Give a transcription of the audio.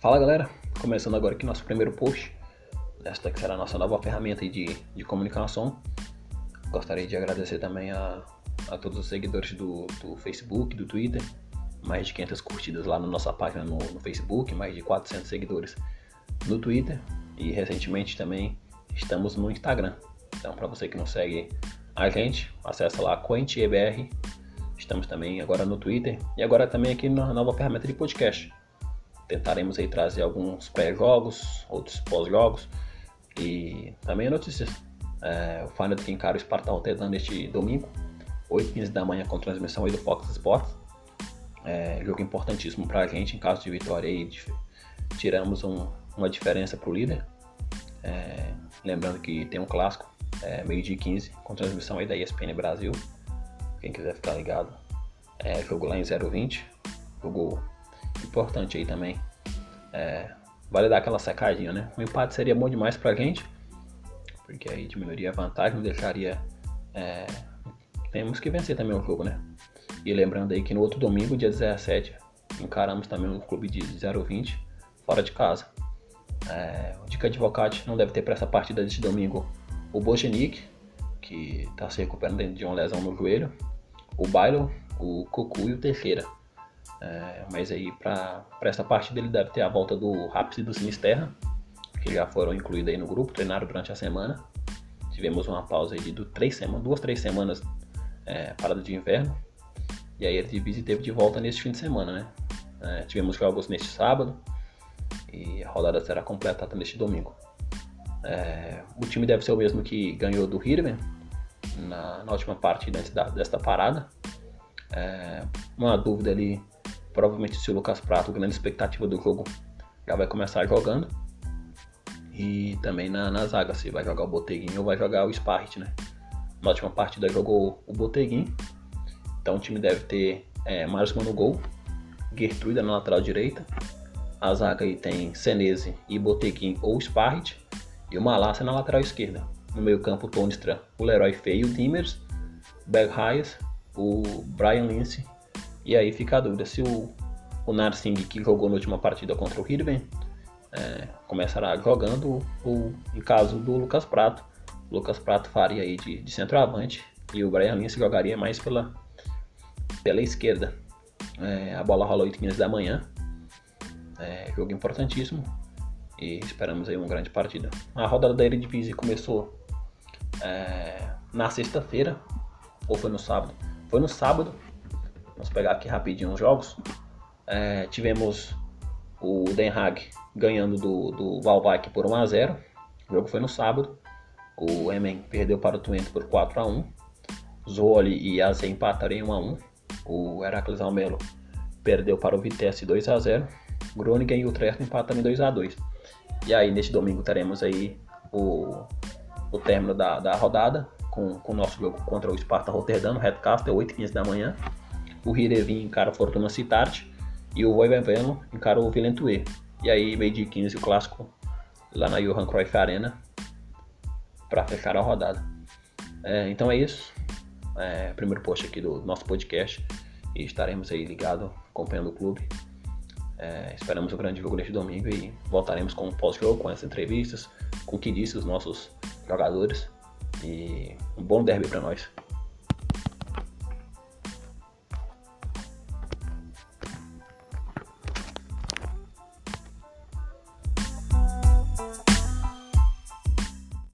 Fala galera, começando agora aqui nosso primeiro post, esta que será a nossa nova ferramenta de, de comunicação. Gostaria de agradecer também a, a todos os seguidores do, do Facebook, do Twitter, mais de 500 curtidas lá na nossa página no, no Facebook, mais de 400 seguidores no Twitter e recentemente também estamos no Instagram. Então, para você que não segue a gente, acessa lá QuentEBR. Estamos também agora no Twitter e agora também aqui na nova ferramenta de podcast tentaremos aí trazer alguns pré-jogos, outros pós-jogos e também notícias. É, o Final que encara o Sparta Rotterdam neste domingo, 8h15 da manhã com transmissão aí do Fox Sports. É, jogo importantíssimo para a gente em caso de vitória aí, tiramos um, uma diferença para o líder. É, lembrando que tem um clássico, é, meio dia 15, com transmissão aí da ESPN Brasil. Quem quiser ficar ligado, é, jogo lá em 020, jogo importante aí também. É, vale dar aquela secadinha, né? Um empate seria bom demais pra gente, porque aí diminuiria a vantagem, deixaria. É, temos que vencer também o jogo, né? E lembrando aí que no outro domingo, dia 17, encaramos também um clube de 020 fora de casa. É, o Dica Advocate não deve ter para essa partida deste domingo o Bojenic, que está se recuperando de uma lesão no joelho, o Bailo, o Cucu e o Teixeira. É, mas aí para essa partida ele deve ter a volta do Raps e do Sinisterra, que já foram incluídos aí no grupo, treinaram durante a semana. Tivemos uma pausa aí de três semanas, duas, três semanas é, parada de inverno. E aí ele divide teve de volta neste fim de semana, né? É, tivemos jogos neste sábado e a rodada será completada neste domingo. É, o time deve ser o mesmo que ganhou do Hirven na, na última partida antes da, desta parada. É, uma dúvida ali Provavelmente se o Lucas Prato, grande expectativa do jogo, já vai começar jogando. E também na, na zaga, se vai jogar o Boteguinho ou vai jogar o Sparrit, né? Na última partida jogou o Boteguinho. Então o time deve ter é, Marsman no gol, Gertruida na lateral direita. A zaga aí tem Senese e Boteguin ou Sparrit. E o Malassa na lateral esquerda. No meio campo, Tonestra, o Leroy Feio, o Dimmers, Bergheis, o Brian Lince e aí fica a dúvida se o, o Narsing, que jogou na última partida contra o Hirven, é, começará jogando, ou em caso do Lucas Prato, o Lucas Prato faria aí de, de centroavante e o Brian Lins jogaria mais pela, pela esquerda. É, a bola rola 8 h da manhã, é, jogo importantíssimo e esperamos aí uma grande partida. A rodada da Eredivisie começou é, na sexta-feira, ou foi no sábado? Foi no sábado, Vamos pegar aqui rapidinho os jogos. É, tivemos o Den Haag ganhando do, do Valvik por 1x0. O jogo foi no sábado. O Emen perdeu para o Twente por 4x1. Zoli e Aze empataram em 1x1. O Heracles Almelo perdeu para o Vitesse 2x0. Groningen e o Utrecht empataram em 2x2. E aí, neste domingo, teremos aí o, o término da, da rodada com, com o nosso jogo contra o Sparta Rotterdam, no Redcaster, 8h15 da manhã o Hirevin encara a Fortuna Citart e o Voiveveno encara o Vilentue. E aí, meio de 15, o clássico lá na Johan Cruyff Arena para fechar a rodada. É, então é isso. É, primeiro post aqui do nosso podcast e estaremos aí ligados acompanhando o clube. É, esperamos o grande jogo neste domingo e voltaremos com o pós-jogo, com as entrevistas, com o que disse os nossos jogadores. E um bom derby para nós.